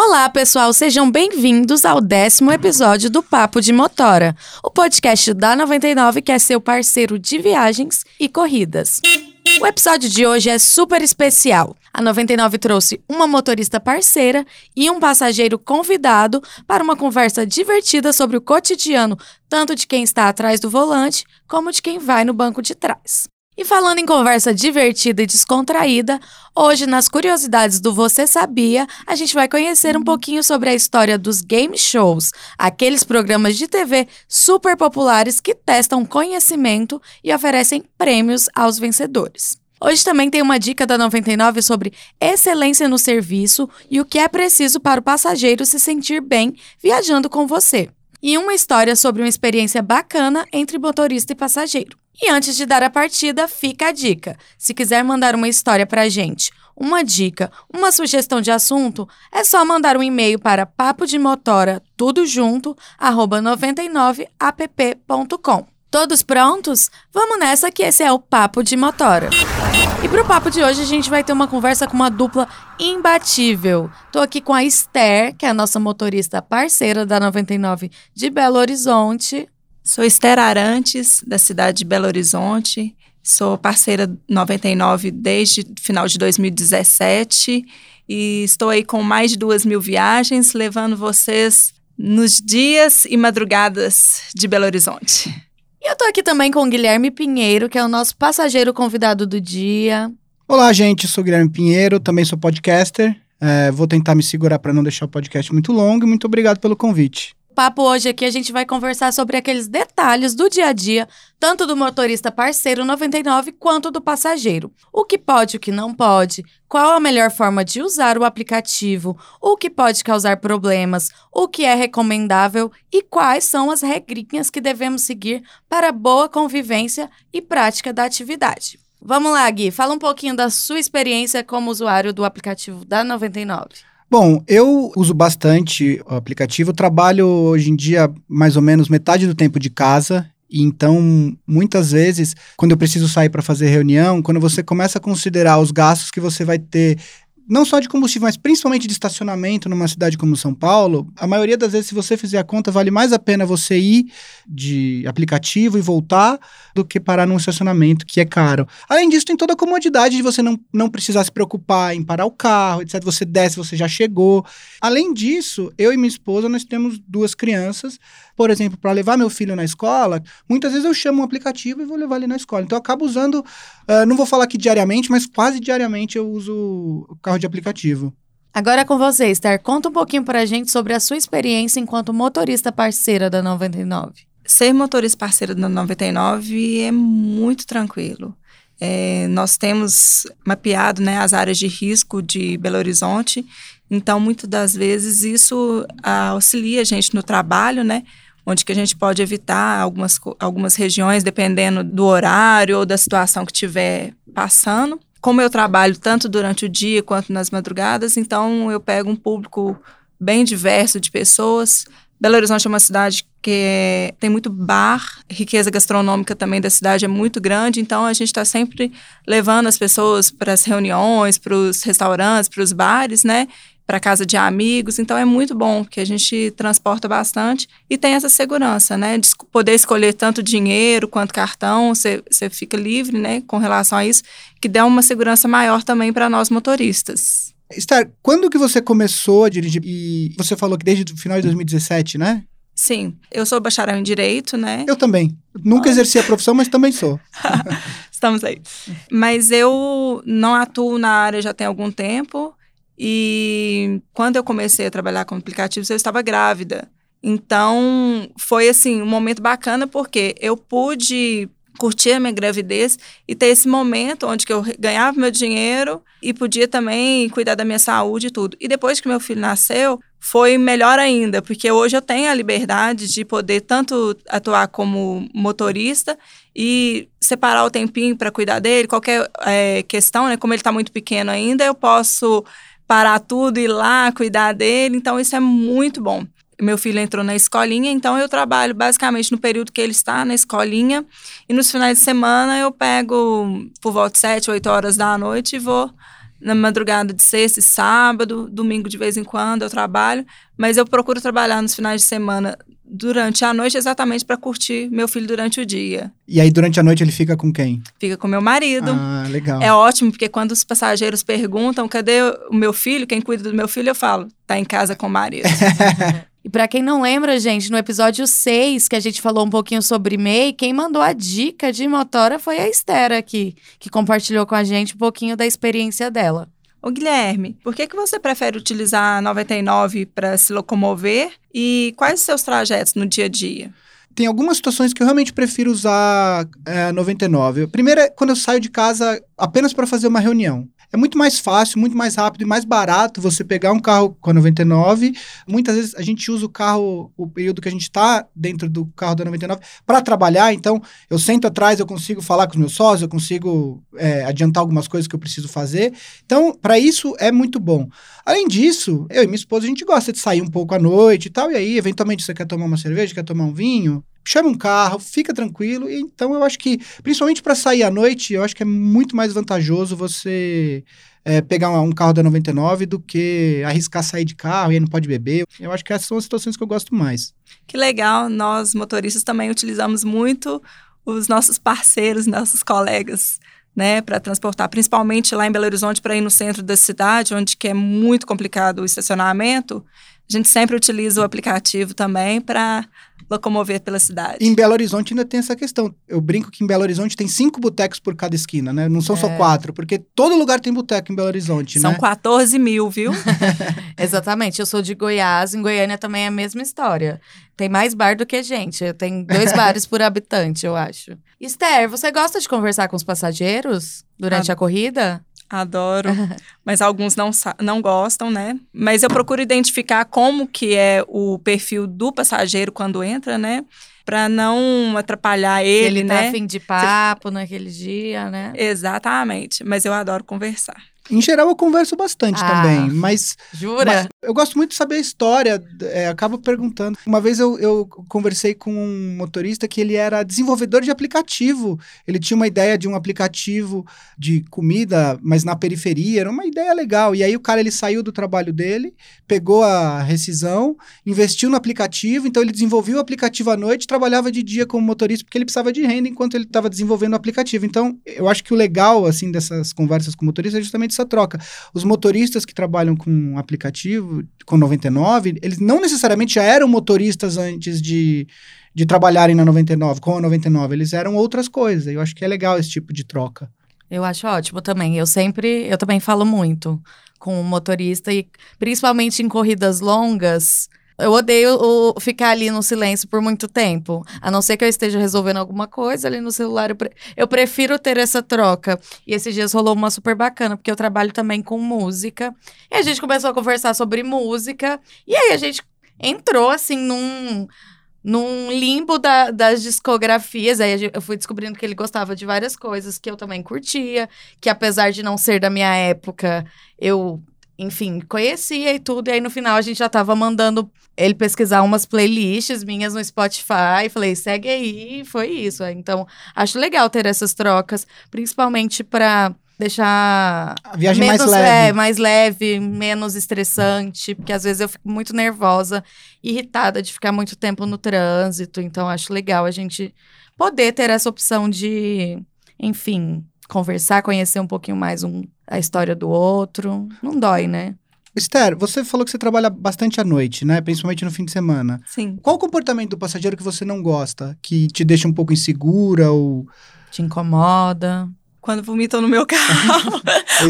Olá, pessoal, sejam bem-vindos ao décimo episódio do Papo de Motora, o podcast da 99 que é seu parceiro de viagens e corridas. O episódio de hoje é super especial. A 99 trouxe uma motorista parceira e um passageiro convidado para uma conversa divertida sobre o cotidiano, tanto de quem está atrás do volante como de quem vai no banco de trás. E falando em conversa divertida e descontraída, hoje nas curiosidades do Você Sabia, a gente vai conhecer um pouquinho sobre a história dos game shows, aqueles programas de TV super populares que testam conhecimento e oferecem prêmios aos vencedores. Hoje também tem uma dica da 99 sobre excelência no serviço e o que é preciso para o passageiro se sentir bem viajando com você. E uma história sobre uma experiência bacana entre motorista e passageiro. E antes de dar a partida, fica a dica. Se quiser mandar uma história pra gente, uma dica, uma sugestão de assunto, é só mandar um e-mail para papo de motora, tudo junto, arroba 99app.com. Todos prontos? Vamos nessa que esse é o Papo de Motora. E pro papo de hoje a gente vai ter uma conversa com uma dupla imbatível. Tô aqui com a Esther, que é a nossa motorista parceira da 99 de Belo Horizonte. Sou Esther Arantes, da cidade de Belo Horizonte. Sou parceira 99 desde final de 2017 e estou aí com mais de duas mil viagens, levando vocês nos dias e madrugadas de Belo Horizonte. Eu tô aqui também com o Guilherme Pinheiro, que é o nosso passageiro convidado do dia. Olá, gente. Sou Guilherme Pinheiro, também sou podcaster. É, vou tentar me segurar para não deixar o podcast muito longo e muito obrigado pelo convite papo hoje aqui a gente vai conversar sobre aqueles detalhes do dia a dia, tanto do motorista parceiro 99 quanto do passageiro. O que pode, o que não pode, qual a melhor forma de usar o aplicativo, o que pode causar problemas, o que é recomendável e quais são as regrinhas que devemos seguir para boa convivência e prática da atividade. Vamos lá, Gui, fala um pouquinho da sua experiência como usuário do aplicativo da 99. Bom, eu uso bastante o aplicativo. trabalho hoje em dia mais ou menos metade do tempo de casa. E então, muitas vezes, quando eu preciso sair para fazer reunião, quando você começa a considerar os gastos que você vai ter não só de combustível, mas principalmente de estacionamento numa cidade como São Paulo, a maioria das vezes, se você fizer a conta, vale mais a pena você ir de aplicativo e voltar do que parar num estacionamento que é caro. Além disso, tem toda a comodidade de você não, não precisar se preocupar em parar o carro, etc. Você desce, você já chegou. Além disso, eu e minha esposa, nós temos duas crianças por exemplo, para levar meu filho na escola, muitas vezes eu chamo um aplicativo e vou levar ele na escola. Então eu acabo usando, uh, não vou falar que diariamente, mas quase diariamente eu uso o carro de aplicativo. Agora é com você, Esther. Conta um pouquinho para a gente sobre a sua experiência enquanto motorista parceira da 99. Ser motorista parceira da 99 é muito tranquilo. É, nós temos mapeado né, as áreas de risco de Belo Horizonte, então muitas das vezes isso ah, auxilia a gente no trabalho, né? onde que a gente pode evitar algumas, algumas regiões, dependendo do horário ou da situação que estiver passando. Como eu trabalho tanto durante o dia quanto nas madrugadas, então eu pego um público bem diverso de pessoas. Belo Horizonte é uma cidade que é, tem muito bar, riqueza gastronômica também da cidade é muito grande, então a gente está sempre levando as pessoas para as reuniões, para os restaurantes, para os bares, né? Para casa de amigos. Então é muito bom que a gente transporta bastante e tem essa segurança, né? De poder escolher tanto dinheiro quanto cartão, você fica livre, né? Com relação a isso, que dá uma segurança maior também para nós motoristas. Esther, quando que você começou a dirigir? E você falou que desde o final de 2017, né? Sim, eu sou bacharel em Direito, né? Eu também. Nunca exerci a profissão, mas também sou. Estamos aí. Mas eu não atuo na área já tem algum tempo. E quando eu comecei a trabalhar com aplicativos, eu estava grávida. Então, foi assim, um momento bacana porque eu pude curtir a minha gravidez e ter esse momento onde que eu ganhava meu dinheiro e podia também cuidar da minha saúde e tudo. E depois que meu filho nasceu, foi melhor ainda, porque hoje eu tenho a liberdade de poder tanto atuar como motorista e separar o tempinho para cuidar dele, qualquer é, questão, né? Como ele está muito pequeno ainda, eu posso parar tudo, ir lá, cuidar dele. Então, isso é muito bom. Meu filho entrou na escolinha, então eu trabalho basicamente no período que ele está na escolinha. E nos finais de semana eu pego por volta de 7, 8 horas da noite e vou na madrugada de sexta e sábado, domingo de vez em quando eu trabalho, mas eu procuro trabalhar nos finais de semana durante a noite exatamente para curtir meu filho durante o dia. E aí, durante a noite, ele fica com quem? Fica com meu marido. Ah, legal. É ótimo, porque quando os passageiros perguntam cadê o meu filho, quem cuida do meu filho, eu falo, tá em casa com o marido. E para quem não lembra, gente, no episódio 6, que a gente falou um pouquinho sobre MEI, quem mandou a dica de motora foi a Esther aqui, que compartilhou com a gente um pouquinho da experiência dela. Ô Guilherme, por que, que você prefere utilizar a 99 para se locomover e quais os seus trajetos no dia a dia? Tem algumas situações que eu realmente prefiro usar é, 99. Primeiro é quando eu saio de casa apenas para fazer uma reunião. É muito mais fácil, muito mais rápido e mais barato você pegar um carro com a 99. Muitas vezes a gente usa o carro, o período que a gente está dentro do carro da 99, para trabalhar. Então, eu sento atrás, eu consigo falar com os meus sócios, eu consigo é, adiantar algumas coisas que eu preciso fazer. Então, para isso é muito bom. Além disso, eu e minha esposa, a gente gosta de sair um pouco à noite e tal. E aí, eventualmente, você quer tomar uma cerveja, quer tomar um vinho, chama um carro, fica tranquilo. Então eu acho que, principalmente para sair à noite, eu acho que é muito mais vantajoso você é, pegar um, carro da 99 do que arriscar sair de carro e aí não pode beber. Eu acho que essas são as situações que eu gosto mais. Que legal, nós motoristas também utilizamos muito os nossos parceiros, nossos colegas. Né, para transportar, principalmente lá em Belo Horizonte, para ir no centro da cidade, onde que é muito complicado o estacionamento, a gente sempre utiliza o aplicativo também para locomover pela cidade. Em Belo Horizonte ainda tem essa questão. Eu brinco que em Belo Horizonte tem cinco botecos por cada esquina, né? Não são é. só quatro, porque todo lugar tem boteco em Belo Horizonte, são né? São 14 mil, viu? Exatamente. Eu sou de Goiás, em Goiânia também é a mesma história. Tem mais bar do que gente. Tem dois bares por habitante, eu acho. Esther, você gosta de conversar com os passageiros durante a, a corrida? Adoro, mas alguns não, não gostam, né? Mas eu procuro identificar como que é o perfil do passageiro quando entra, né? Para não atrapalhar ele, ele tá né? fim de papo naquele dia, né? Exatamente, mas eu adoro conversar. Em geral, eu converso bastante ah, também, mas. Jura? Mas eu gosto muito de saber a história, é, acabo perguntando. Uma vez eu, eu conversei com um motorista que ele era desenvolvedor de aplicativo. Ele tinha uma ideia de um aplicativo de comida, mas na periferia, era uma ideia legal. E aí o cara ele saiu do trabalho dele, pegou a rescisão, investiu no aplicativo, então ele desenvolveu o aplicativo à noite, trabalhava de dia como motorista porque ele precisava de renda enquanto ele estava desenvolvendo o aplicativo. Então, eu acho que o legal assim dessas conversas com motoristas é justamente essa troca. Os motoristas que trabalham com aplicativo, com 99, eles não necessariamente já eram motoristas antes de, de trabalharem na 99, com a 99, eles eram outras coisas. Eu acho que é legal esse tipo de troca. Eu acho ótimo também. Eu sempre, eu também falo muito com o motorista e principalmente em corridas longas, eu odeio o, ficar ali no silêncio por muito tempo. A não ser que eu esteja resolvendo alguma coisa ali no celular. Eu, pre eu prefiro ter essa troca. E esses dias rolou uma super bacana, porque eu trabalho também com música. E a gente começou a conversar sobre música. E aí a gente entrou, assim, num num limbo da, das discografias. Aí eu fui descobrindo que ele gostava de várias coisas que eu também curtia, que apesar de não ser da minha época, eu enfim, conhecia e tudo. E aí no final a gente já tava mandando ele pesquisar umas playlists minhas no Spotify. Falei, segue aí. Foi isso. Então, acho legal ter essas trocas, principalmente para deixar a viagem menos, mais leve. É, mais leve, menos estressante, porque às vezes eu fico muito nervosa, irritada de ficar muito tempo no trânsito. Então, acho legal a gente poder ter essa opção de, enfim, conversar, conhecer um pouquinho mais um, a história do outro. Não dói, né? Esther, você falou que você trabalha bastante à noite, né? Principalmente no fim de semana. Sim. Qual o comportamento do passageiro que você não gosta? Que te deixa um pouco insegura ou. Te incomoda? Quando vomitam no meu carro.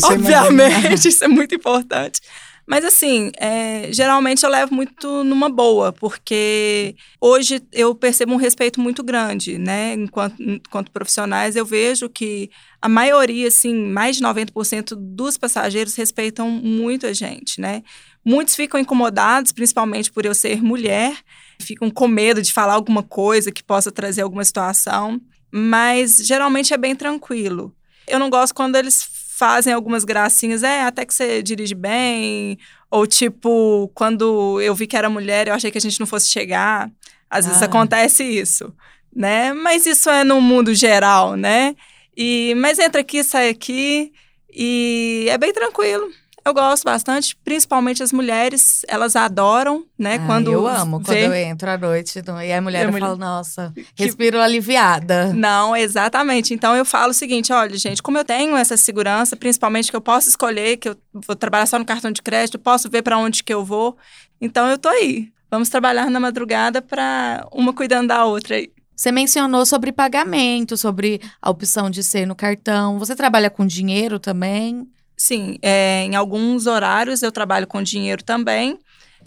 Obviamente, isso é muito importante. Mas assim, é, geralmente eu levo muito numa boa, porque hoje eu percebo um respeito muito grande, né? Enquanto, enquanto profissionais, eu vejo que a maioria, assim, mais de 90% dos passageiros respeitam muito a gente, né? Muitos ficam incomodados, principalmente por eu ser mulher, ficam com medo de falar alguma coisa que possa trazer alguma situação, mas geralmente é bem tranquilo. Eu não gosto quando eles fazem algumas gracinhas, é, até que você dirige bem, ou tipo, quando eu vi que era mulher, eu achei que a gente não fosse chegar. Às ah. vezes acontece isso, né? Mas isso é no mundo geral, né? E, mas entra aqui, sai aqui, E é bem tranquilo. Eu gosto bastante, principalmente as mulheres, elas adoram, né? Ai, quando eu amo quando vê- eu entro à noite e a mulher eu mulher- falo, nossa, respiro aliviada. Não, exatamente. Então eu falo o seguinte: olha, gente, como eu tenho essa segurança, principalmente que eu posso escolher, que eu vou trabalhar só no cartão de crédito, posso ver para onde que eu vou. Então eu tô aí. Vamos trabalhar na madrugada para uma cuidando da outra aí. Você mencionou sobre pagamento, sobre a opção de ser no cartão. Você trabalha com dinheiro também? Sim, é, em alguns horários eu trabalho com dinheiro também.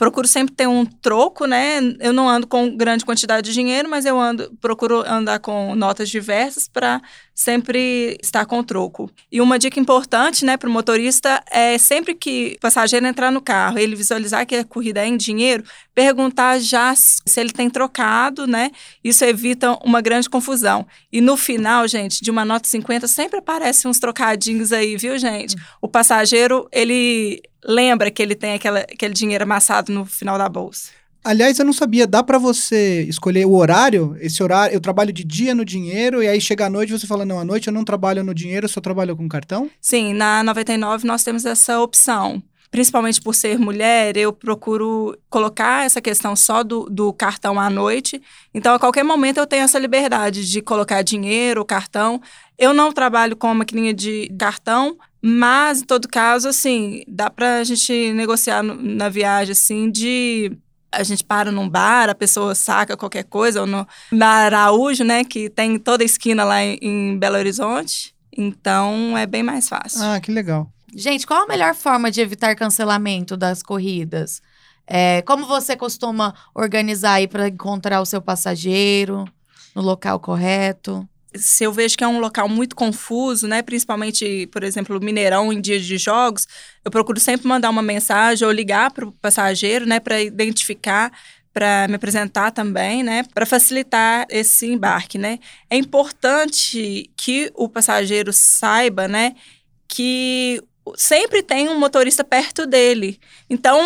Procuro sempre ter um troco, né? Eu não ando com grande quantidade de dinheiro, mas eu ando, procuro andar com notas diversas para sempre estar com troco. E uma dica importante, né, para o motorista é sempre que o passageiro entrar no carro, ele visualizar que a corrida é em dinheiro, perguntar já se se ele tem trocado, né? Isso evita uma grande confusão. E no final, gente, de uma nota 50 sempre aparecem uns trocadinhos aí, viu, gente? O passageiro, ele lembra que ele tem aquela, aquele dinheiro amassado no final da bolsa. Aliás, eu não sabia, dá pra você escolher o horário? Esse horário, eu trabalho de dia no dinheiro e aí chega à noite você fala, não, à noite eu não trabalho no dinheiro, eu só trabalho com cartão? Sim, na 99 nós temos essa opção. Principalmente por ser mulher, eu procuro colocar essa questão só do, do cartão à noite. Então, a qualquer momento eu tenho essa liberdade de colocar dinheiro, cartão. Eu não trabalho com a maquininha de cartão, mas, em todo caso, assim, dá pra gente negociar no- na viagem, assim, de a gente para num bar, a pessoa saca qualquer coisa, ou no, na Araújo, né, que tem toda a esquina lá em, em Belo Horizonte. Então, é bem mais fácil. Ah, que legal. Gente, qual a melhor forma de evitar cancelamento das corridas? É, como você costuma organizar aí para encontrar o seu passageiro no local correto? Se eu vejo que é um local muito confuso, né, principalmente, por exemplo, Mineirão em dias de jogos, eu procuro sempre mandar uma mensagem ou ligar para o passageiro, né, para identificar, para me apresentar também, né, para facilitar esse embarque, né. É importante que o passageiro saiba, né, que sempre tem um motorista perto dele. Então,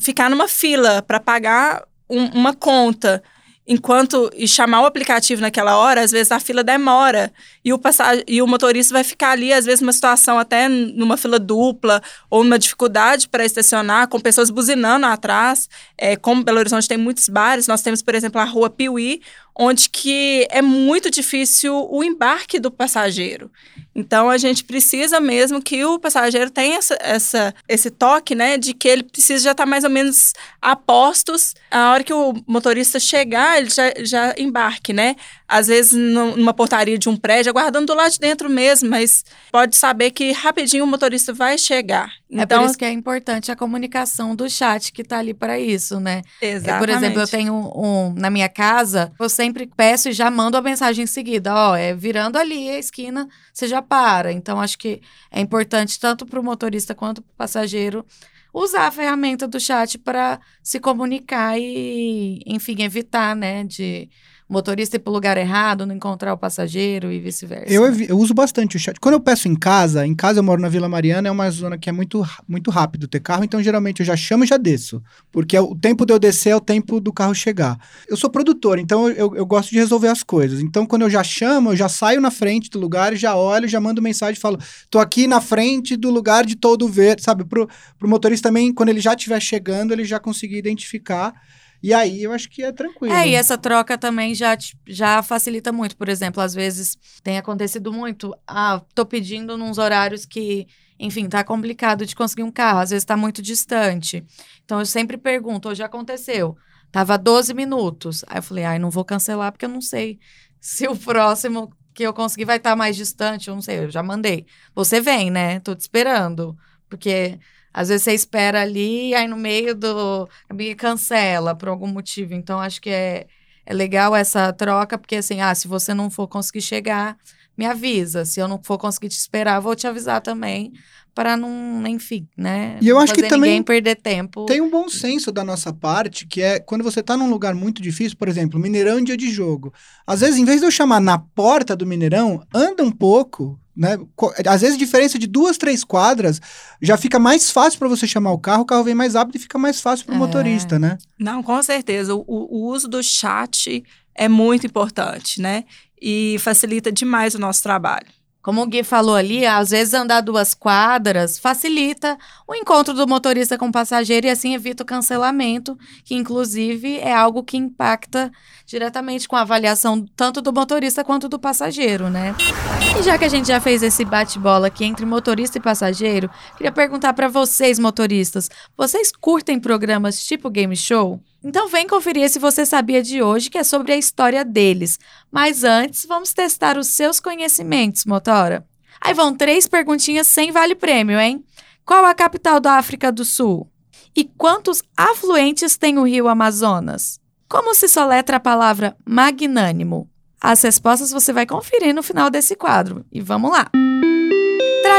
ficar numa fila para pagar um- uma conta enquanto e chamar o aplicativo naquela hora, às vezes a fila demora e o passagem e o motorista vai ficar ali às vezes numa situação até numa fila dupla ou numa dificuldade para estacionar com pessoas buzinando atrás. É, como Belo Horizonte tem muitos bares, nós temos por exemplo a Rua Piuí, onde que é muito difícil o embarque do passageiro. Então a gente precisa mesmo que o passageiro tenha essa, essa esse toque, né, de que ele precisa já estar mais ou menos a postos. A hora que o motorista chegar, ele já, já embarque, né? Às vezes nu- numa portaria de um prédio, aguardando do lado de dentro mesmo, mas pode saber que rapidinho o motorista vai chegar. é Então, por isso que é importante a comunicação do chat que tá ali para isso, né? É, exatamente. Por exemplo, eu tenho um na minha casa, eu sempre peço e já mando a mensagem em seguida, ó, é virando ali a esquina, você já para. Então acho que é importante tanto para o motorista quanto para o passageiro usar a ferramenta do chat para se comunicar e, enfim, evitar, né, de motorista ir para o lugar errado, não encontrar o passageiro e vice-versa. Eu, eu uso bastante o chat. Quando eu peço em casa, em casa eu moro na Vila Mariana, é uma zona que é muito, muito rápido ter carro, então geralmente eu já chamo e já desço. Porque é o tempo de eu descer é o tempo do carro chegar. Eu sou produtor, então eu, eu, gosto de resolver as coisas. Então quando eu já chamo, eu já saio na frente do lugar, já olho, já mando mensagem e falo: tô aqui na frente do lugar de todo verde, sabe? Pro, pro motorista também, quando ele já estiver chegando, ele já conseguir identificar. E aí eu acho que é tranquilo. É, e essa troca também já, já facilita muito. Por exemplo, às vezes tem acontecido muito. Ah, tô pedindo nos horários que, enfim, tá complicado de conseguir um carro. Às vezes tá muito distante. Então eu sempre pergunto, hoje aconteceu. Tava 12 minutos. Aí eu falei, ai, não vou cancelar porque eu não sei se o próximo que eu conseguir vai estar mais distante. Eu não sei, eu já mandei. Você vem, né? Tô te esperando. Porque às vezes você espera ali, e aí no meio do. me cancela por algum motivo. Então, acho que é, é legal essa troca, porque assim, ah, se você não for conseguir chegar, me avisa. Se eu não for conseguir te esperar, vou te avisar também. Para não, enfim, né? E eu acho que também ninguém perder tempo. Tem um bom senso da nossa parte, que é quando você tá num lugar muito difícil, por exemplo, Mineirão em dia de jogo. Às vezes, em vez de eu chamar na porta do Mineirão, anda um pouco, né? Às vezes, diferença de duas, três quadras já fica mais fácil para você chamar o carro, o carro vem mais rápido e fica mais fácil para o É. motorista, né? Não, com certeza. O, o uso do chat é muito importante, né? E facilita demais o nosso trabalho. Como o Gui falou ali, às vezes andar duas quadras facilita o encontro do motorista com o passageiro e assim evita o cancelamento, que inclusive é algo que impacta diretamente com a avaliação tanto do motorista quanto do passageiro, né? E já que a gente já fez esse bate-bola aqui entre motorista e passageiro, queria perguntar para vocês, motoristas, vocês curtem programas tipo game show? Então vem conferir se você sabia de hoje, que é sobre a história deles. Mas antes, vamos testar os seus conhecimentos, motora. Aí vão três perguntinhas sem vale prêmio, hein? Qual a capital da África do Sul? E quantos afluentes tem o rio Amazonas? Como se soletra a palavra magnânimo? As respostas você vai conferir no final desse quadro. E vamos lá!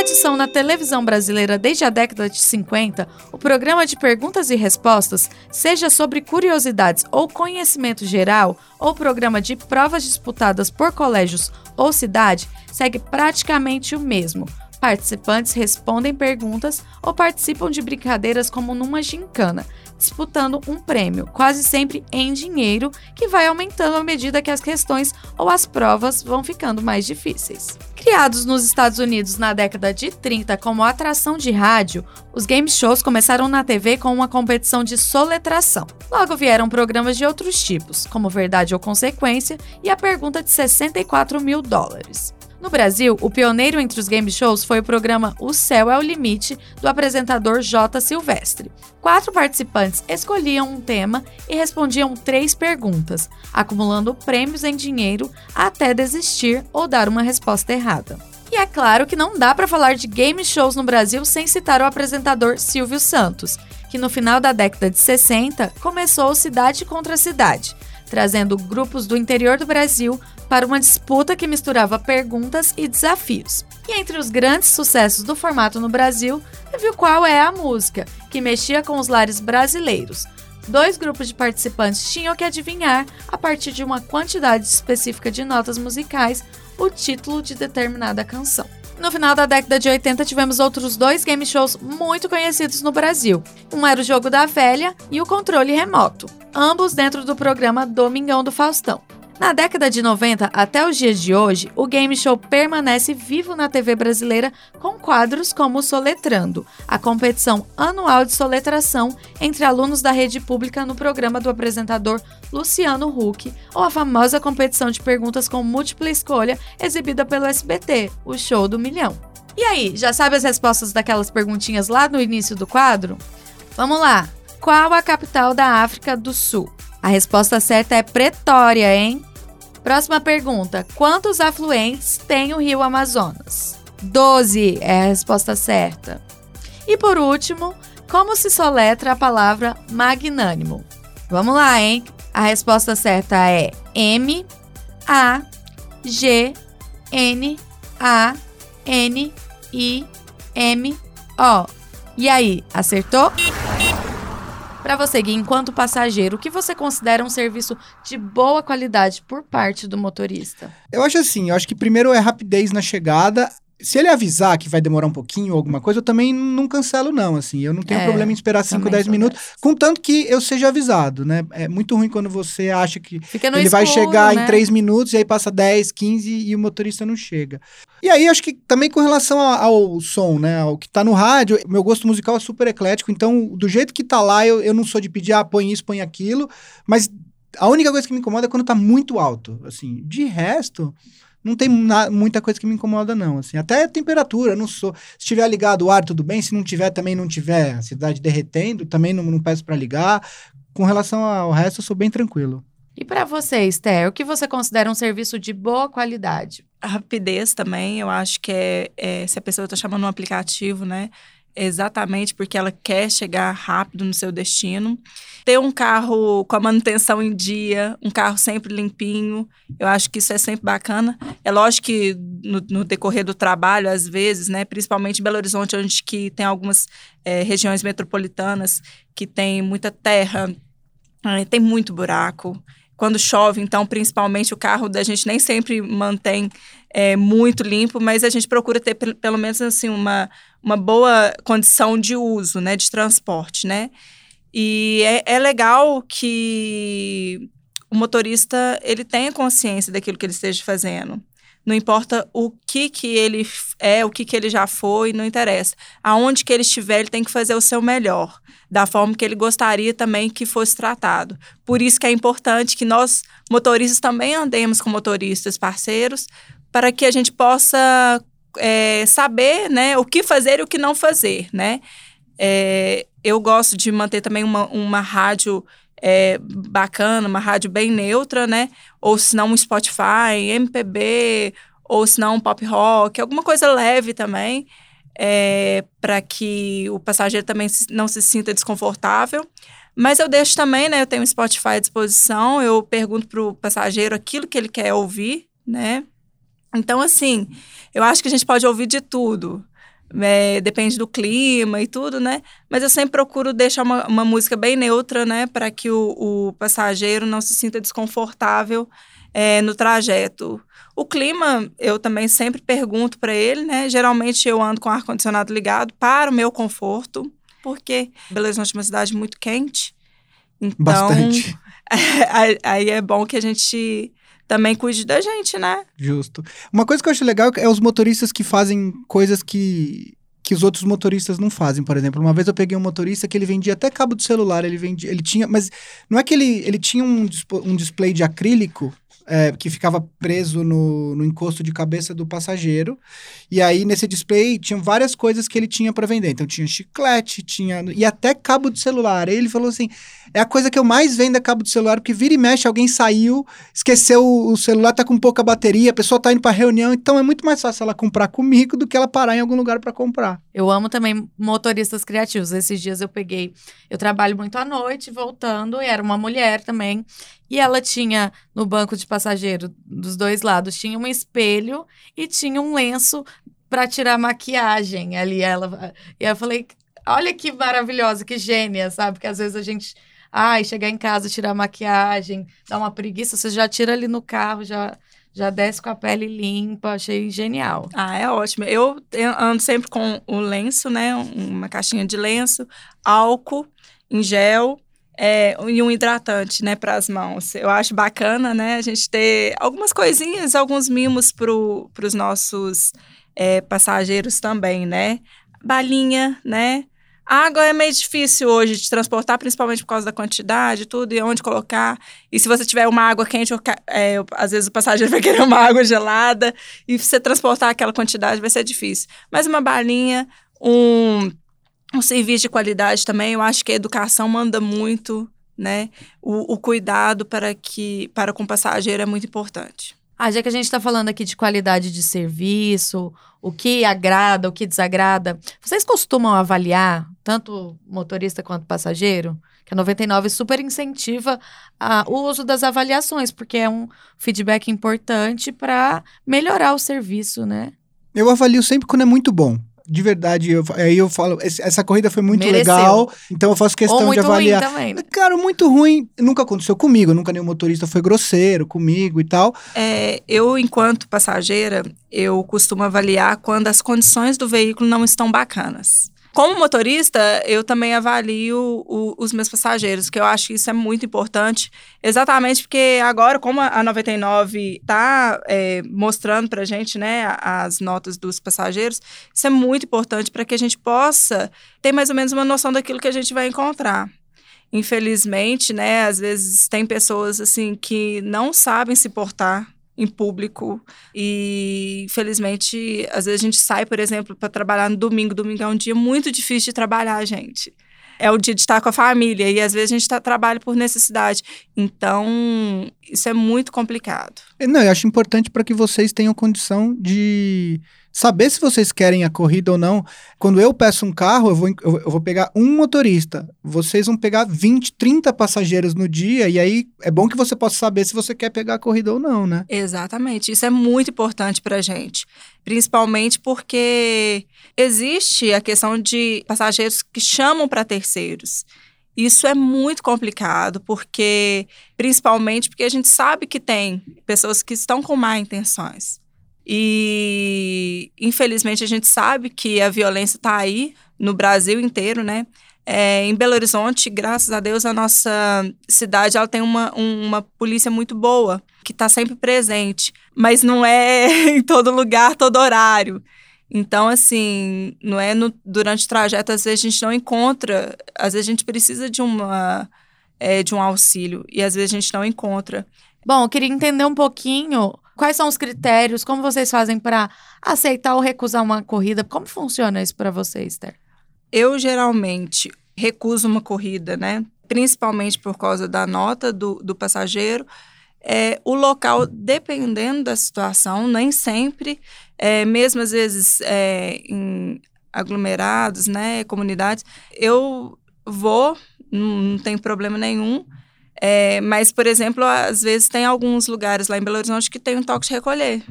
Tradição na televisão brasileira desde a década de 50, o programa de perguntas e respostas, seja sobre curiosidades ou conhecimento geral, ou programa de provas disputadas por colégios ou cidade, segue praticamente o mesmo. Participantes respondem perguntas ou participam de brincadeiras como numa gincana, disputando um prêmio, quase sempre em dinheiro, que vai aumentando à medida que as questões ou as provas vão ficando mais difíceis. Criados nos Estados Unidos na década de 30 como atração de rádio, os game shows começaram na TV com uma competição de soletração. Logo vieram programas de outros tipos, como Verdade ou Consequência e a pergunta de 64 mil dólares. No Brasil, o pioneiro entre os game shows foi o programa O Céu é o Limite, do apresentador J. Silvestre. Quatro participantes escolhiam um tema e respondiam três perguntas, acumulando prêmios em dinheiro até desistir ou dar uma resposta errada. E é claro que não dá para falar de game shows no Brasil sem citar o apresentador Silvio Santos, que no final da década de 60 começou Cidade contra Cidade, trazendo grupos do interior do Brasil para uma disputa que misturava perguntas e desafios. E entre os grandes sucessos do formato no Brasil, teve o qual é a música, que mexia com os lares brasileiros. Dois grupos de participantes tinham que adivinhar, a partir de uma quantidade específica de notas musicais, o título de determinada canção. No final da década de 80, tivemos outros dois game shows muito conhecidos no Brasil. Um era o Jogo da Velha e o Controle Remoto, ambos dentro do programa Domingão do Faustão. Na década de 90 até os dias de hoje, o game show permanece vivo na TV brasileira com quadros como Soletrando, a competição anual de soletração entre alunos da rede pública no programa do apresentador Luciano Huck, ou a famosa competição de perguntas com múltipla escolha exibida pelo SBT, o Show do Milhão. E aí, já sabe as respostas daquelas perguntinhas lá no início do quadro? Vamos lá! Qual a capital da África do Sul? A resposta certa é Pretória, hein? Próxima pergunta: quantos afluentes tem o rio Amazonas? 12 é a resposta certa. E por último, como se soletra a palavra magnânimo? Vamos lá, hein? A resposta certa é M A G N A N I M O. E aí, acertou? Para você, Gui, enquanto passageiro, o que você considera um serviço de boa qualidade por parte do motorista? Eu acho assim, eu acho que primeiro é rapidez na chegada, se ele avisar que vai demorar um pouquinho ou alguma coisa, eu também não cancelo, não. Assim, eu não tenho é, problema em esperar 5, 10 minutos, dessa. contanto que eu seja avisado, né? É muito ruim quando você acha que ele escuro, vai chegar né? em 3 minutos e aí passa 10, 15 e o motorista não chega. E aí, acho que também com relação ao, ao som, né? Ao que tá no rádio, meu gosto musical é super eclético, então, do jeito que tá lá, eu, eu não sou de pedir, ah, põe isso, põe aquilo, mas a única coisa que me incomoda é quando tá muito alto. Assim, de resto não tem muita coisa que me incomoda, não. Assim, até a temperatura, não sou. Se tiver ligado o ar, tudo bem. Se não tiver, também não tiver a cidade derretendo, também não, não peço para ligar. Com relação ao resto, eu sou bem tranquilo. E para você, Esther, o que você considera um serviço de boa qualidade? A rapidez também, eu acho que é, é se a pessoa está chamando um aplicativo, né? exatamente porque ela quer chegar rápido no seu destino. Ter um carro com a manutenção em dia, um carro sempre limpinho, eu acho que isso é sempre bacana. É lógico que no, no decorrer do trabalho, às vezes, né, principalmente em Belo Horizonte, onde que tem algumas é, regiões metropolitanas que tem muita terra, é, tem muito buraco. Quando chove, então, principalmente o carro da gente nem sempre mantém é, muito limpo, mas a gente procura ter pelo menos assim uma, uma boa condição de uso, né, de transporte, né? E é, é legal que o motorista ele tenha consciência daquilo que ele esteja fazendo. Não importa o que que ele é, o que que ele já foi, não interessa. Aonde que ele estiver, ele tem que fazer o seu melhor, da forma que ele gostaria também que fosse tratado. Por isso que é importante que nós, motoristas, também andemos com motoristas parceiros, para que a gente possa é, saber né, o que fazer e o que não fazer, né? É, eu gosto de manter também uma, uma rádio é, bacana, uma rádio bem neutra, né? Ou se não um Spotify, MPB, ou se não um pop rock, alguma coisa leve também, é, para que o passageiro também não se sinta desconfortável. Mas eu deixo também, né? Eu tenho um Spotify à disposição, eu pergunto para o passageiro aquilo que ele quer ouvir, né? Então, assim, eu acho que a gente pode ouvir de tudo é, depende do clima e tudo, né? Mas eu sempre procuro deixar uma, uma música bem neutra, né? Para que o, o, passageiro não se sinta desconfortável é, no trajeto. O clima, eu também sempre pergunto para ele, né? Geralmente eu ando com o ar-condicionado ligado para o meu conforto, porque Belo Horizonte é uma cidade muito quente. Então, Bastante. aí é bom que a gente também cuide da gente, né? Justo. Uma coisa que eu acho legal é os motoristas que fazem coisas que que os outros motoristas não fazem, por exemplo. Uma vez eu peguei um motorista que ele vendia até cabo de celular, ele vendia, ele tinha, mas não é que ele, ele tinha um, um display de acrílico é, que ficava preso no, no encosto de cabeça do passageiro. E aí, nesse display, tinham várias coisas que ele tinha para vender. Então, tinha chiclete, tinha. E até cabo de celular. Aí ele falou assim: é a coisa que eu mais vendo é cabo de celular, porque vira e mexe, alguém saiu, esqueceu o celular, tá com pouca bateria, a pessoa tá indo pra reunião. Então, é muito mais fácil ela comprar comigo do que ela parar em algum lugar para comprar. Eu amo também motoristas criativos. Esses dias eu peguei. Eu trabalho muito à noite, voltando, e era uma mulher também. E ela tinha no banco de passageiro dos dois lados tinha um espelho e tinha um lenço para tirar maquiagem ali ela e eu falei olha que maravilhosa que gênia sabe porque às vezes a gente ai chegar em casa tirar maquiagem dá uma preguiça você já tira ali no carro já já desce com a pele limpa, achei genial. Ah, é ótimo. Eu ando sempre com o lenço, né? Uma caixinha de lenço, álcool em gel é, e um hidratante, né, para as mãos. Eu acho bacana, né, a gente ter algumas coisinhas, alguns mimos para os nossos é, passageiros também, né? Balinha, né? Água é meio difícil hoje de transportar, principalmente por causa da quantidade, tudo, e onde colocar. E se você tiver uma água quente, é, às vezes o passageiro vai querer uma água gelada, e você transportar aquela quantidade vai ser difícil. Mas uma balinha, um um serviço de qualidade também. Eu acho que a educação manda muito, né? O, o cuidado para que para com o passageiro é muito importante. Ah, já que a gente está falando aqui de qualidade de serviço, o que agrada, o que desagrada, vocês costumam avaliar, tanto motorista quanto passageiro? Que a 99 super incentiva a, o uso das avaliações, porque é um feedback importante para melhorar o serviço, né? Eu avalio sempre quando é muito bom de verdade, eu, aí eu falo, essa corrida foi muito Mereceu. legal, então eu faço questão de avaliar. Ruim também, né? Cara, muito ruim, nunca aconteceu comigo, nunca nenhum motorista foi grosseiro comigo e tal. É, eu, enquanto passageira, eu costumo avaliar quando as condições do veículo não estão bacanas. Como motorista, eu também avalio o, os meus passageiros, que eu acho que isso é muito importante, exatamente porque agora, como a 99 está é, mostrando para a gente né, as notas dos passageiros, isso é muito importante para que a gente possa ter mais ou menos uma noção daquilo que a gente vai encontrar. Infelizmente, né, às vezes tem pessoas assim que não sabem se portar em público. E, infelizmente, às vezes a gente sai, por exemplo, para trabalhar no domingo. Domingo é um dia muito difícil de trabalhar, gente. É o dia de estar com a família e às vezes a gente tá, trabalha por necessidade. Então, isso é muito complicado. Não, eu acho importante para que vocês tenham condição de saber se vocês querem a corrida ou não. Quando eu peço um carro, eu vou, eu vou pegar um motorista. Vocês vão pegar 20, 30 passageiros no dia, e aí é bom que você possa saber se você quer pegar a corrida ou não, né? Exatamente. Isso é muito importante pra gente. Principalmente porque existe a questão de passageiros que chamam para terceiros. Isso é muito complicado, porque principalmente porque a gente sabe que tem pessoas que estão com má intenções. E infelizmente a gente sabe que a violência está aí no Brasil inteiro, né? É, em Belo Horizonte, graças a Deus, a nossa cidade ela tem uma, uma polícia muito boa. que está sempre presente, mas não é em todo lugar, todo horário. Então, assim, não é no, durante o trajeto, às vezes a gente não encontra, às vezes a gente precisa de uma é, de um auxílio e às vezes a gente não encontra. Bom, eu queria entender um pouquinho quais são os critérios, como vocês fazem para aceitar ou recusar uma corrida, como funciona isso para vocês, Esther? Eu geralmente recuso uma corrida, né? Principalmente por causa da nota do, do passageiro. É, o local, dependendo da situação, nem sempre é, mesmo às vezes é, em aglomerados, né, comunidades, eu vou, não, não tem problema nenhum. É, mas, por exemplo, às vezes tem alguns lugares lá em Belo Horizonte que tem um toque de recolher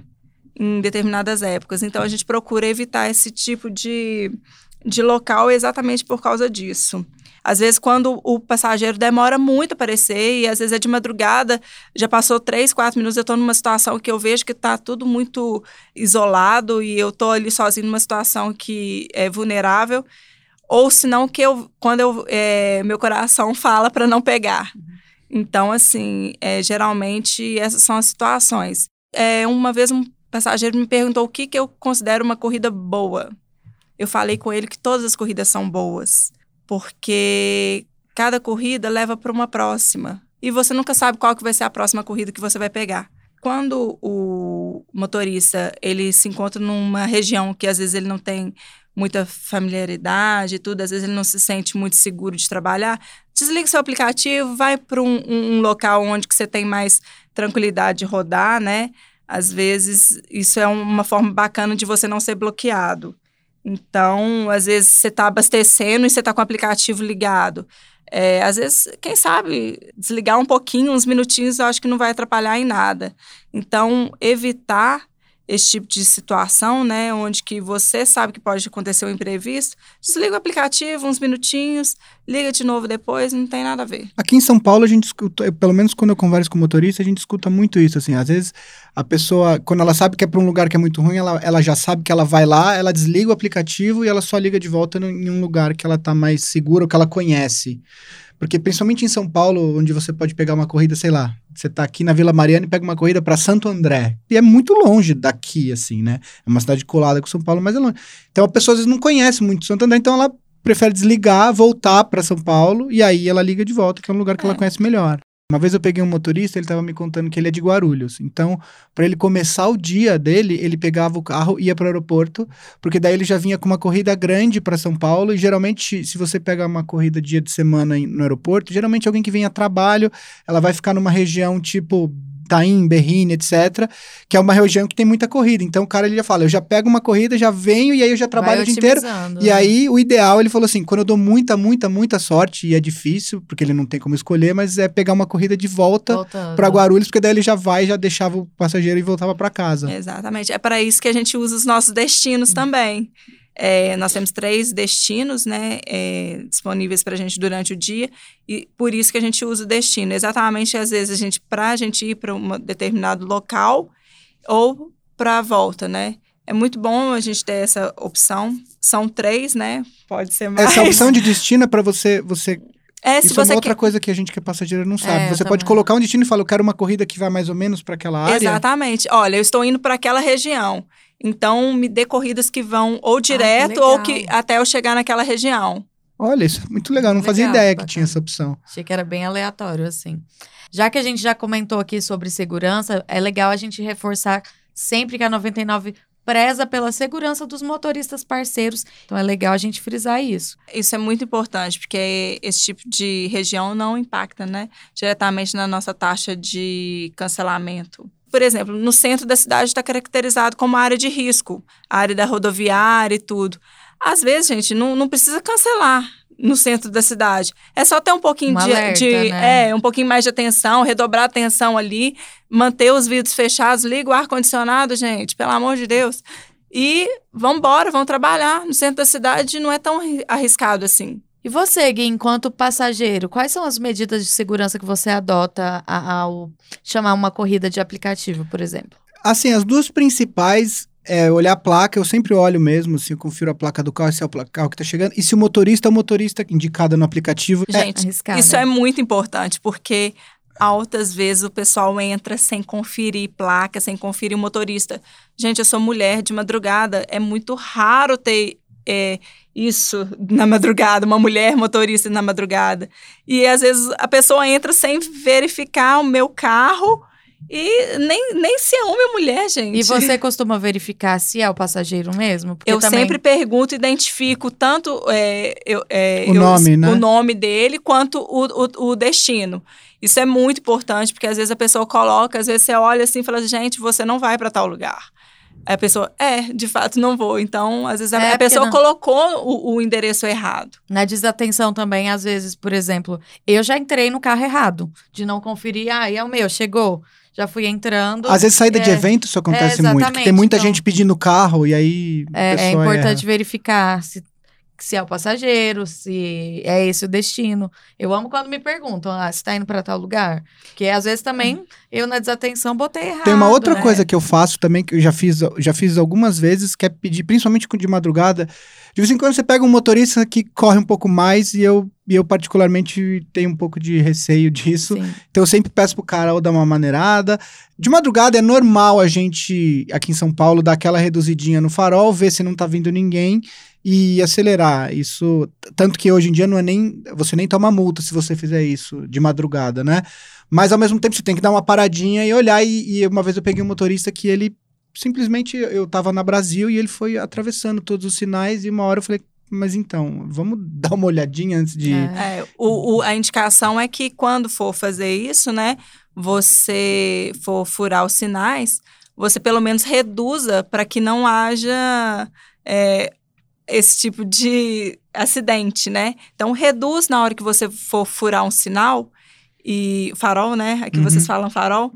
em determinadas épocas. Então, a gente procura evitar esse tipo de, de local exatamente por causa disso. Às vezes, quando o passageiro demora muito a aparecer, e às vezes é de madrugada, já passou três, quatro minutos, eu estou numa situação que eu vejo que está tudo muito isolado e eu estou ali sozinho numa situação que é vulnerável. Ou senão que eu, quando eu, é, meu coração fala para não pegar. Então, assim, é, geralmente essas são as situações. É, uma vez um passageiro me perguntou o que, que eu considero uma corrida boa. Eu falei com ele que todas as corridas são boas porque cada corrida leva para uma próxima e você nunca sabe qual que vai ser a próxima corrida que você vai pegar. Quando o motorista ele se encontra numa região que às vezes ele não tem muita familiaridade e tudo, às vezes ele não se sente muito seguro de trabalhar, desliga seu aplicativo, vai para um, um, local onde que você tem mais tranquilidade de rodar, né? Às vezes isso é uma forma bacana de você não ser bloqueado. Então, às vezes você está abastecendo e você está com o aplicativo ligado. É, às vezes, quem sabe, desligar um pouquinho, uns minutinhos, eu acho que não vai atrapalhar em nada. Então, evitar esse tipo de situação, né, onde que você sabe que pode acontecer um imprevisto, desliga o aplicativo uns minutinhos, liga de novo depois, não tem nada a ver. Aqui em São Paulo a gente escuta, pelo menos quando eu converso com motorista, a gente escuta muito isso, assim, às vezes a pessoa, quando ela sabe que é para um lugar que é muito ruim, ela, ela já sabe que ela vai lá, ela desliga o aplicativo e ela só liga de volta em um lugar que ela tá mais segura, ou que ela conhece. Porque principalmente em São Paulo, onde você pode pegar uma corrida, sei lá, você tá aqui na Vila Mariana e pega uma corrida para Santo André. E é muito longe daqui, assim, né? É uma cidade colada com São Paulo, mas é longe. Então a pessoa às vezes não conhece muito Santo André, então ela prefere desligar, voltar para São Paulo e aí ela liga de volta, que é um lugar que é. ela conhece melhor. Uma vez eu peguei um motorista, ele estava me contando que ele é de Guarulhos. Então, para ele começar o dia dele, ele pegava o carro e ia para o aeroporto, porque daí ele já vinha com uma corrida grande para São Paulo. E geralmente, se você pega uma corrida dia de semana no aeroporto, geralmente alguém que vem a trabalho, ela vai ficar numa região tipo Itaim, Berrini, etc., que é uma região que tem muita corrida. Então o cara ele já fala, eu já pego uma corrida, já venho e aí eu já trabalho o dia inteiro. E né? aí o ideal, ele falou assim, quando eu dou muita, muita, muita sorte, e é difícil, porque ele não tem como escolher, mas é pegar uma corrida de volta para Guarulhos, porque daí ele já vai, já deixava o passageiro e voltava para casa. Exatamente. É para isso que a gente usa os nossos destinos hum. também. É, nós temos três destinos né, é, disponíveis para a gente durante o dia e por isso que a gente usa o destino. Exatamente, às vezes, a gente para a gente ir para um determinado local ou para a volta, né? É muito bom a gente ter essa opção. São três, né? Pode ser mais. Essa opção de destino é para você, você é, Isso é uma outra quer... coisa que a gente que é passageiro não sabe. É, você pode colocar um destino e falar, eu quero uma corrida que vai mais ou menos para aquela área. Exatamente. Olha, eu estou indo para aquela região. Então, me dê corridas que vão ou direto ah, ou que até eu chegar naquela região. Olha, isso é muito legal. Não legal, fazia ideia bacana. que tinha essa opção. Achei que era bem aleatório, assim. Já que a gente já comentou aqui sobre segurança, é legal a gente reforçar sempre que a 99 preza pela segurança dos motoristas parceiros. Então é legal a gente frisar isso. Isso é muito importante, porque esse tipo de região não impacta, né, diretamente na nossa taxa de cancelamento por exemplo, no centro da cidade está caracterizado como área de risco, área da rodoviária e tudo. Às vezes, gente, não, não precisa cancelar no centro da cidade. É só ter um pouquinho de, alerta, de né? é, um pouquinho mais de atenção, redobrar a atenção ali, manter os vidros fechados, liga o ar condicionado, gente, pelo amor de Deus. E vamos embora, vamos trabalhar. No centro da cidade não é tão arriscado assim. E você, Gui, enquanto passageiro, quais são as medidas de segurança que você adota ao chamar uma corrida de aplicativo, por exemplo? Assim, as duas principais é olhar a placa, eu sempre olho mesmo, assim, eu confiro a placa do carro, se é o carro que está chegando, e se o motorista é o motorista indicado no aplicativo. É Gente, é isso é muito importante, porque altas vezes o pessoal entra sem conferir placa, sem conferir o motorista. Gente, eu sou mulher de madrugada, é muito raro ter é, isso na madrugada, uma mulher motorista na madrugada. E às vezes a pessoa entra sem verificar o meu carro e nem, nem se é homem ou mulher, gente. E você costuma verificar se é o passageiro mesmo? Porque eu também... sempre pergunto, identifico tanto é, eu, é, o, eu, nome, né? o nome dele quanto o, o, o, destino. Isso é muito importante, porque às vezes a pessoa coloca, às vezes você olha assim e fala, gente, você não vai para tal lugar. A pessoa, é, de fato não vou. Então, às vezes a, é, a pessoa não... colocou o, o, endereço errado. Na desatenção também, às vezes, por exemplo, eu já entrei no carro errado, de não conferir, ah, e é o meu, chegou já fui entrando. Às vezes, saída é, de evento, isso acontece é, muito. Tem muita então, gente pedindo carro e aí. É, é importante erra. verificar se, se é o passageiro, se é esse o destino. Eu amo quando me perguntam, ah, você tá indo para tal lugar? Porque às vezes também eu, na desatenção, botei errado. Tem uma outra né? coisa que eu faço também, que eu já fiz, já fiz algumas vezes, que é pedir, principalmente de madrugada. De vez em quando você pega um motorista que corre um pouco mais e eu e eu, particularmente, tenho um pouco de receio disso. Sim. Então, eu sempre peço pro cara ou dar uma maneirada. De madrugada, é normal a gente, aqui em São Paulo, dar aquela reduzidinha no farol, ver se não tá vindo ninguém e acelerar. Isso. Tanto que hoje em dia não é nem. Você nem toma multa se você fizer isso de madrugada, né? Mas, ao mesmo tempo, você tem que dar uma paradinha e olhar. E, e uma vez eu peguei um motorista que ele simplesmente eu tava na Brasil e ele foi atravessando todos os sinais e uma hora eu falei, mas então, vamos dar uma olhadinha antes de. É. É, o, o, a indicação é que quando for fazer isso, né? Você for furar os sinais, você pelo menos reduza para que não haja é, esse tipo de acidente, né? Então, reduz na hora que você for furar um sinal e farol, né? Aqui uhum. vocês falam farol.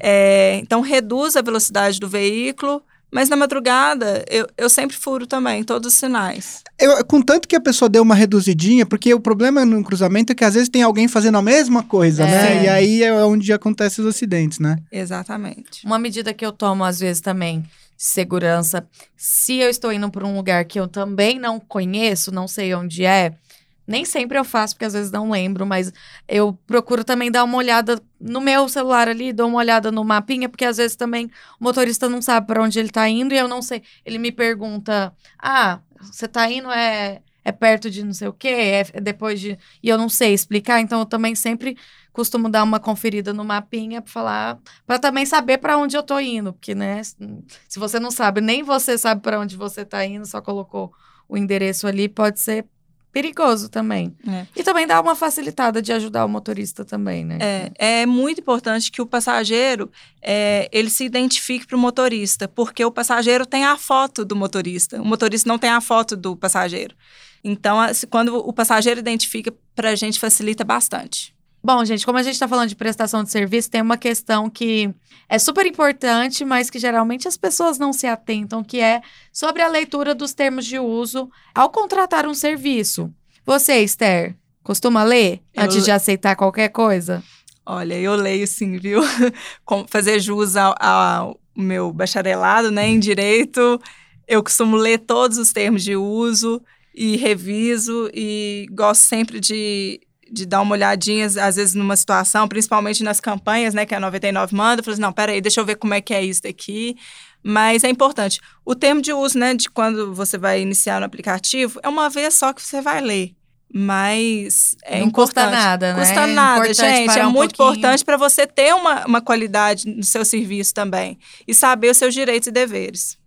É, então, reduz a velocidade do veículo mas na madrugada, eu, eu sempre furo também, todos os sinais. Eu, contanto que a pessoa deu uma reduzidinha, porque o problema no cruzamento é que às vezes tem alguém fazendo a mesma coisa, né? é. né? E aí é onde acontecem os acidentes, né? Exatamente. Uma medida que eu tomo às vezes também, segurança, se eu estou indo para um lugar que eu também não conheço, não sei onde é, nem sempre eu faço, porque às vezes não lembro, mas eu procuro também dar uma olhada no meu celular ali, dou uma olhada no mapinha, porque às vezes também o motorista não sabe para onde ele tá indo e eu não sei. Ele me pergunta: Ah, você tá indo é, é perto de não sei o quê, é, é depois de. E eu não sei explicar, então eu também sempre costumo dar uma conferida no mapinha para falar, para também saber para onde eu tô indo, porque né, se você não sabe, nem você sabe para onde você tá indo, só colocou o endereço ali, pode ser perigoso também. É. E também dá uma facilitada de ajudar o motorista também, né? É, é muito importante que o passageiro é, ele se identifique para o motorista, porque o passageiro tem a foto do motorista, o motorista não tem a foto do passageiro. Então, quando o passageiro identifica, para a gente facilita bastante. Bom, gente, como a gente está falando de prestação de serviço, tem uma questão que é super importante, mas que geralmente as pessoas não se atentam, que é sobre a leitura dos termos de uso ao contratar um serviço. Você, Esther, costuma ler eu... antes de aceitar qualquer coisa? Olha, eu leio sim, viu? fazer jus ao, ao meu bacharelado né, em direito, eu costumo ler todos os termos de uso e reviso e gosto sempre de de dar uma olhadinha, às vezes, numa situação, principalmente nas campanhas, né, que a 99 manda, falei assim, não, peraí, deixa eu ver como é que é isso daqui. Mas é importante. O termo de uso, né, de quando você vai iniciar no aplicativo, é uma vez só que você vai ler. Mas é não importante. custa nada, né? Custa nada, gente. É um muito pouquinho. importante para você ter uma, uma qualidade no seu serviço também. E saber os seus direitos e deveres.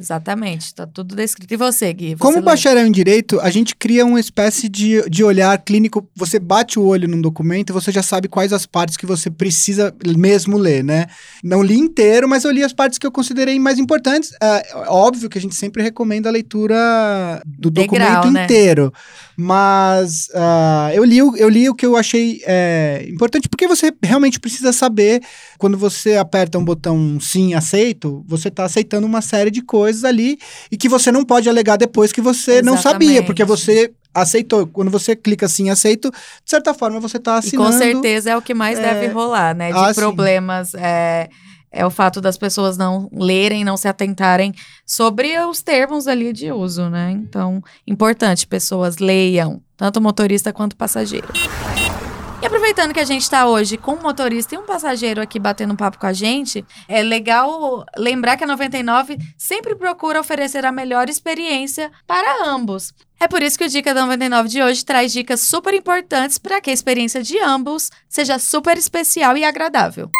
Exatamente, está tudo descrito. E você, Gui? Você Como lê? bacharel em direito, a gente cria uma espécie de, de olhar clínico. Você bate o olho num documento e você já sabe quais as partes que você precisa mesmo ler, né? Não li inteiro, mas eu li as partes que eu considerei mais importantes. É óbvio que a gente sempre recomenda a leitura do documento né? inteiro. Mas uh, eu, li, eu li o que eu achei é, importante, porque você realmente precisa saber, quando você aperta um botão sim, aceito, você está aceitando uma série de coisas ali e que você não pode alegar depois que você Exatamente. não sabia, porque você aceitou. Quando você clica assim, aceito, de certa forma você está assinando. E com certeza é o que mais é... deve rolar, né? De ah, problemas. É é o fato das pessoas não lerem, não se atentarem sobre os termos ali de uso, né? Então, importante, pessoas leiam, tanto motorista quanto passageiro. E aproveitando que a gente está hoje com um motorista e um passageiro aqui batendo um papo com a gente, é legal lembrar que a 99 sempre procura oferecer a melhor experiência para ambos. É por isso que o Dica da 99 de hoje traz dicas super importantes para que a experiência de ambos seja super especial e agradável.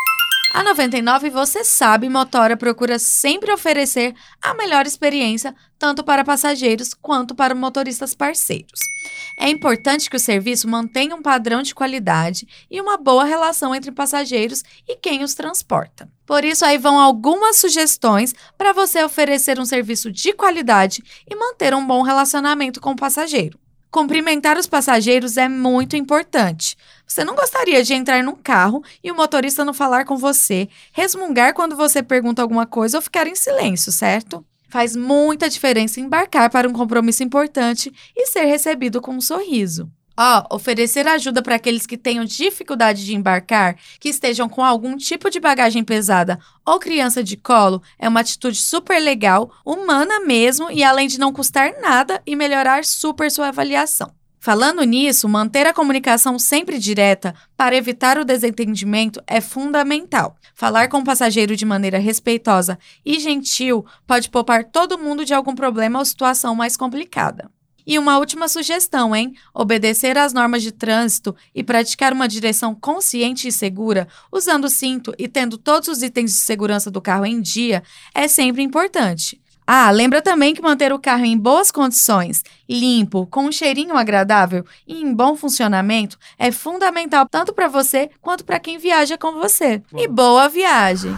A 99, você sabe, Motora procura sempre oferecer a melhor experiência tanto para passageiros quanto para motoristas parceiros. É importante que o serviço mantenha um padrão de qualidade e uma boa relação entre passageiros e quem os transporta. Por isso, aí vão algumas sugestões para você oferecer um serviço de qualidade e manter um bom relacionamento com o passageiro. Cumprimentar os passageiros é muito importante. Você não gostaria de entrar num carro e o motorista não falar com você, resmungar quando você pergunta alguma coisa ou ficar em silêncio, certo? Faz muita diferença embarcar para um compromisso importante e ser recebido com um sorriso. Ó, oh, oferecer ajuda para aqueles que tenham dificuldade de embarcar, que estejam com algum tipo de bagagem pesada ou criança de colo é uma atitude super legal, humana mesmo e além de não custar nada e melhorar super sua avaliação. Falando nisso, manter a comunicação sempre direta para evitar o desentendimento é fundamental. Falar com o passageiro de maneira respeitosa e gentil pode poupar todo mundo de algum problema ou situação mais complicada. E uma última sugestão, hein? Obedecer às normas de trânsito e praticar uma direção consciente e segura, usando o cinto e tendo todos os itens de segurança do carro em dia, é sempre importante. Ah, lembra também que manter o carro em boas condições, limpo, com um cheirinho agradável e em bom funcionamento é fundamental tanto para você quanto para quem viaja com você. E boa viagem!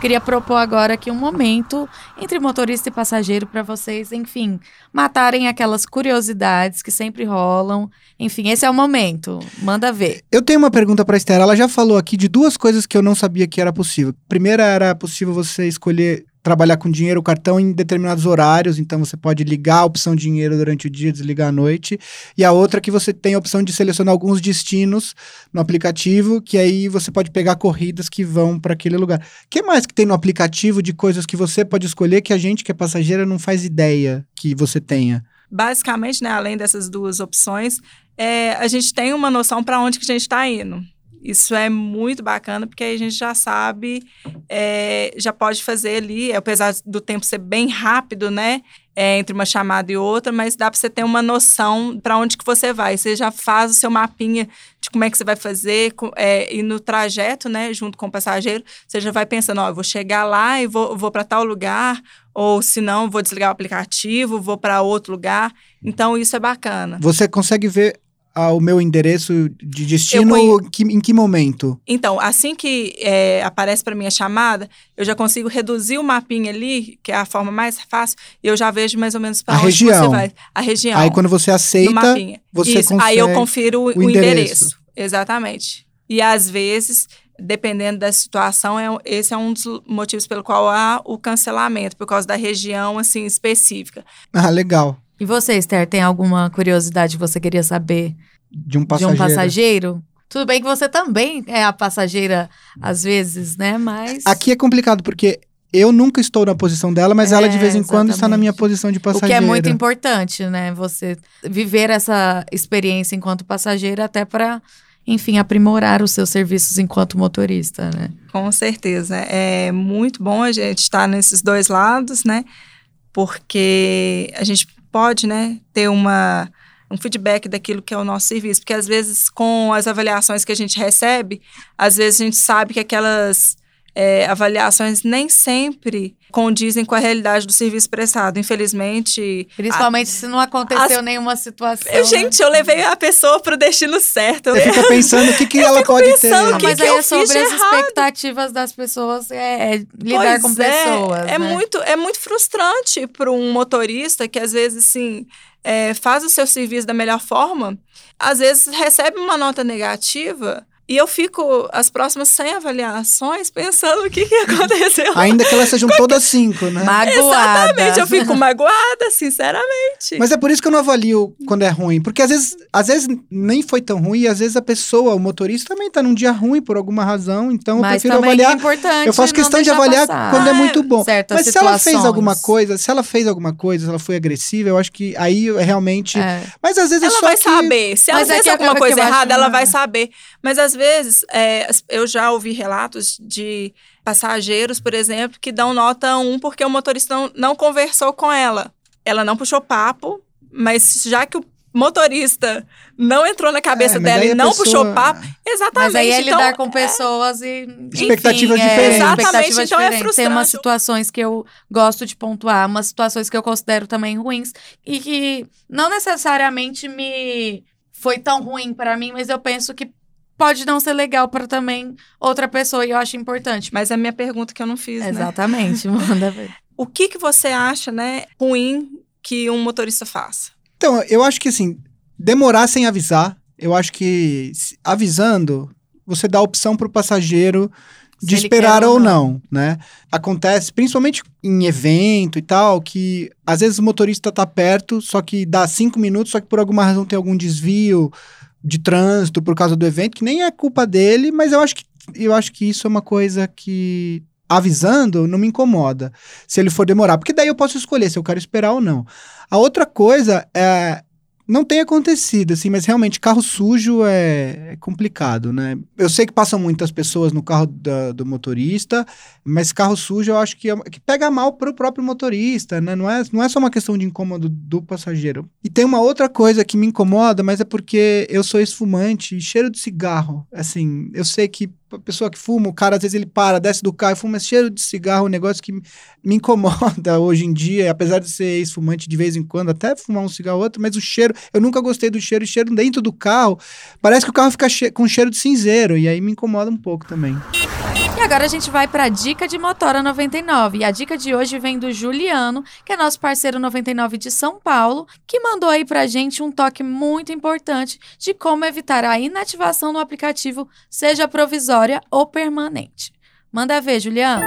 Queria propor agora aqui um momento entre motorista e passageiro para vocês, enfim, matarem aquelas curiosidades que sempre rolam. Enfim, esse é o momento. Manda ver. Eu tenho uma pergunta para Esther. Ela já falou aqui de duas coisas que eu não sabia que era possível. Primeira era possível você escolher trabalhar com dinheiro, cartão em determinados horários, então você pode ligar a opção dinheiro durante o dia, desligar à noite. E a outra é que você tem a opção de selecionar alguns destinos no aplicativo, que aí você pode pegar corridas que vão para aquele lugar. O que mais que tem no aplicativo de coisas que você pode escolher que a gente que é passageira não faz ideia que você tenha? Basicamente, né, além dessas duas opções, é, a gente tem uma noção para onde que a gente está indo. Isso é muito bacana, porque aí a gente já sabe, é, já pode fazer ali, apesar do tempo ser bem rápido, né? É, entre uma chamada e outra, mas dá para você ter uma noção para onde que você vai. Você já faz o seu mapinha de como é que você vai fazer, é, e no trajeto, né, junto com o passageiro, você já vai pensando, ó, eu vou chegar lá e vou, vou para tal lugar, ou se não, vou desligar o aplicativo, vou para outro lugar. Então, isso é bacana. Você consegue ver ao meu endereço de destino conhe... que, em que momento? Então, assim que é, aparece para mim a chamada, eu já consigo reduzir o mapinha ali, que é a forma mais fácil, e eu já vejo mais ou menos para onde região. você vai. A região. Aí quando você aceita, você Isso. Aí eu confiro o, o endereço. endereço. Exatamente. E às vezes, dependendo da situação, é, esse é um dos motivos pelo qual há o cancelamento, por causa da região assim específica. Ah, legal. E você, Esther, tem alguma curiosidade que você queria saber de um passageiro? De um passageiro? Tudo bem que você também é a passageira às vezes, né? Mas. Aqui é complicado, porque eu nunca estou na posição dela, mas é, ela de vez em quando está na minha posição de passageira. O que é muito importante, né? Você viver essa experiência enquanto passageira até para, enfim, aprimorar os seus serviços enquanto motorista, né? Com certeza. É muito bom a gente estar nesses dois lados, né? Porque a gente pode, né, ter uma, um feedback daquilo que é o nosso serviço. Porque às vezes, com as avaliações que a gente recebe, às vezes a gente sabe que aquelas é, avaliações nem sempre condizem com a realidade do serviço prestado. Infelizmente. Principalmente a, se não aconteceu as, nenhuma situação. Né? Gente, né? eu levei a pessoa para o destino certo. Você fica pensando o que, que ela pode ter. Ah, que mas que aí é sobre as expectativas das pessoas, é, é lidar pois com é, pessoas. É, né? muito, é muito frustrante para um motorista que às vezes, assim. É, faz o seu serviço da melhor forma, às vezes recebe uma nota negativa E eu fico as próximas 100 avaliações pensando o que, que aconteceu. Ainda que elas sejam todas cinco, né? Magoada. Exatamente, eu fico magoada, sinceramente. Mas é por isso que eu não avalio quando é ruim. Porque às vezes, às vezes nem foi tão ruim, e às vezes a pessoa, o motorista, também tá num dia ruim por alguma razão. Então eu Mas prefiro também avaliar. é importante eu faço questão de avaliar passar quando é muito bom. certas Mas se ela fez situações. alguma coisa, se ela fez alguma coisa, se ela foi agressiva, eu acho que aí eu realmente. É. Mas às vezes é ela só vai que... saber. Se ela Mas é fez que- é alguma coisa eu errada, ela vai saber. Mas às vezes, é, as- eu já ouvi relatos de passageiros, por exemplo, que dão nota 1 porque o motorista não, não conversou com ela. Ela não puxou papo, mas já que o motorista não entrou na cabeça É, dela e não pessoa- puxou papo, exatamente. Mas aí é então, lidar com pessoas e. Expectativas enfim, é, diferentes. Exatamente, expectativas então é diferentes. Tem frustrante. umas situações que eu gosto de pontuar, umas situações que eu considero também ruins e que não necessariamente me foi tão ruim pra mim, mas eu penso que pode não ser legal pra também outra pessoa e eu acho importante. Mas é a minha pergunta que eu não fiz, né? Exatamente, manda ver. O que, que você acha, né, ruim que um motorista faça? Então, eu acho que assim, demorar sem avisar, eu acho que avisando, você dá a opção pro passageiro de Se esperar ou não, né? Acontece, principalmente em evento e tal, que às vezes o motorista tá perto, só que dá cinco minutos, só que por alguma razão tem algum desvio de trânsito por causa do evento, que nem é culpa dele, mas eu acho que, eu acho que isso é uma coisa que avisando não me incomoda se ele for demorar, porque daí eu posso escolher se eu quero esperar ou não. A outra coisa é. Não tem acontecido, assim, mas realmente carro sujo é, é complicado, né? Eu sei que passam muitas pessoas no carro da- do motorista, mas carro sujo eu acho que, é- que pega mal pro próprio motorista, né? Não é, não é só uma questão de incômodo do passageiro. E tem uma outra coisa que me incomoda, mas é porque eu sou esfumante e cheiro de cigarro. Assim, eu sei que pessoa que fuma, o cara às vezes ele para, desce do carro e fuma, mas cheiro de cigarro é um negócio que me incomoda hoje em dia, apesar de ser esfumante de vez em quando, até fumar um cigarro ou outro, mas o cheiro, eu nunca gostei do cheiro, o cheiro dentro do carro, parece que o carro fica che- com cheiro de cinzeiro, e aí me incomoda um pouco também. E agora a gente vai para a dica de Motora 99. E a dica de hoje vem do Juliano, que é nosso parceiro 99 de São Paulo, que mandou aí pra gente um toque muito importante de como evitar a inativação no aplicativo, seja provisória ou permanente. Manda ver, Juliano.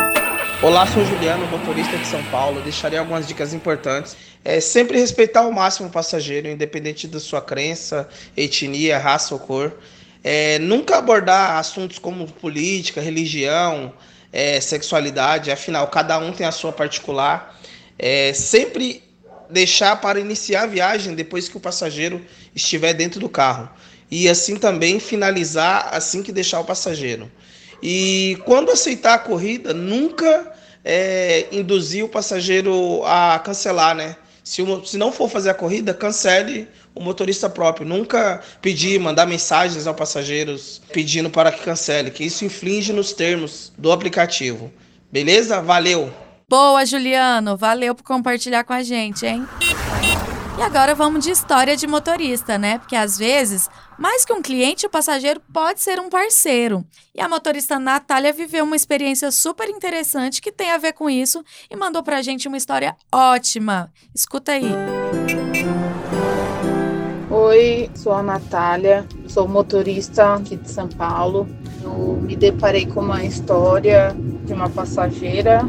Olá, sou o Juliano, motorista de São Paulo. Deixarei algumas dicas importantes. É sempre respeitar ao máximo o passageiro, independente da sua crença, etnia, raça ou cor. É, nunca abordar assuntos como política, religião, é, sexualidade. Afinal, cada um tem a sua particular. É, sempre deixar para iniciar a viagem depois que o passageiro estiver dentro do carro. E assim também finalizar assim que deixar o passageiro. E quando aceitar a corrida, nunca é, induzir o passageiro a cancelar, né? Se, se não for fazer a corrida, cancele o motorista próprio. Nunca pedir, mandar mensagens aos passageiros pedindo para que cancele, que isso infringe nos termos do aplicativo. Beleza? Valeu! Boa, Juliano. Valeu por compartilhar com a gente, hein? E agora vamos de história de motorista, né? Porque às vezes, mais que um cliente, o passageiro pode ser um parceiro. E a motorista Natália viveu uma experiência super interessante que tem a ver com isso e mandou pra gente uma história ótima. Escuta aí. Oi, sou a Natália, sou motorista aqui de São Paulo. Eu me deparei com uma história de uma passageira.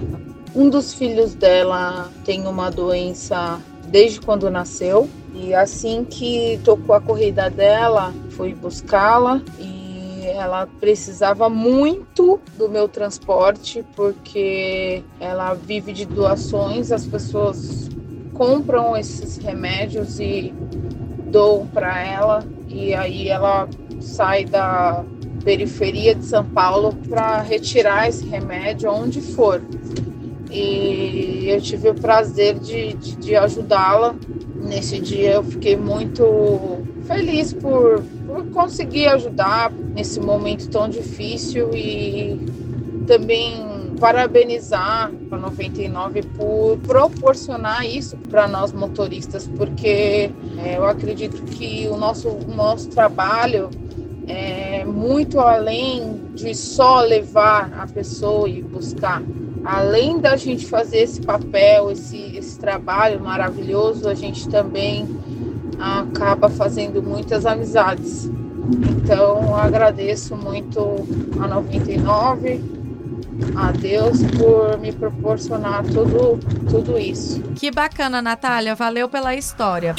Um dos filhos dela tem uma doença desde quando nasceu. E assim que tocou a corrida dela, fui buscá-la. E ela precisava muito do meu transporte porque ela vive de doações, as pessoas compram esses remédios e dou para ela. E aí ela sai da periferia de São Paulo para retirar esse remédio aonde for. E eu tive o prazer de, de, de ajudá-la. Nesse dia eu fiquei muito feliz por, por conseguir ajudar nesse momento tão difícil e também parabenizar a 99 por proporcionar isso para nós motoristas, porque é, eu acredito que o nosso, o nosso trabalho é muito além de só levar a pessoa e buscar. Além da gente fazer esse papel, esse, esse trabalho maravilhoso, a gente também acaba fazendo muitas amizades. Então, agradeço muito a 99, a Deus por me proporcionar tudo, tudo isso. Que bacana, Natália. Valeu pela história.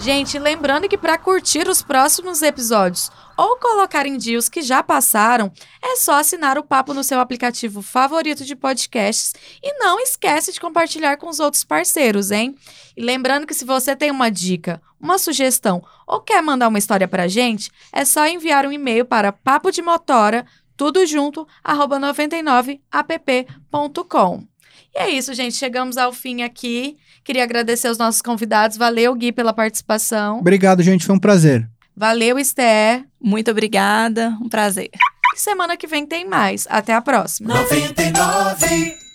Gente, lembrando que para curtir os próximos episódios ou colocar em dia os que já passaram, é só assinar o papo no seu aplicativo favorito de podcasts e não esquece de compartilhar com os outros parceiros, hein? E lembrando que se você tem uma dica, uma sugestão ou quer mandar uma história pra gente, é só enviar um e-mail para papo de motora, tudo junto, arroba 99app.com. E é isso, gente. Chegamos ao fim aqui. Queria agradecer aos nossos convidados. Valeu, Gui, pela participação. Obrigado, gente. Foi um prazer. Valeu, Esther. Muito obrigada. Um prazer. Semana que vem tem mais. Até a próxima. 99